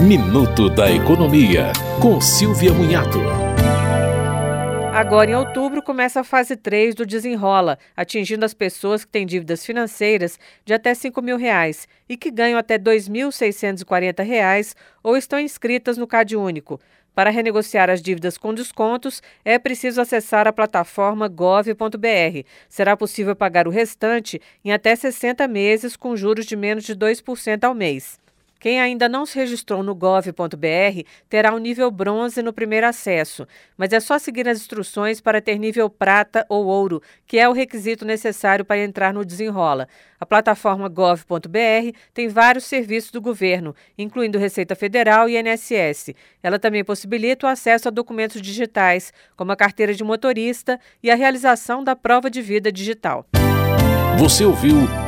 Minuto da Economia, com Silvia Munhato. Agora, em outubro, começa a fase 3 do Desenrola, atingindo as pessoas que têm dívidas financeiras de até 5 mil reais e que ganham até R$ 2.640 ou estão inscritas no Cade Único. Para renegociar as dívidas com descontos, é preciso acessar a plataforma gov.br. Será possível pagar o restante em até 60 meses com juros de menos de 2% ao mês. Quem ainda não se registrou no gov.br terá o um nível bronze no primeiro acesso, mas é só seguir as instruções para ter nível prata ou ouro, que é o requisito necessário para entrar no Desenrola. A plataforma gov.br tem vários serviços do governo, incluindo Receita Federal e INSS. Ela também possibilita o acesso a documentos digitais, como a carteira de motorista e a realização da prova de vida digital. Você ouviu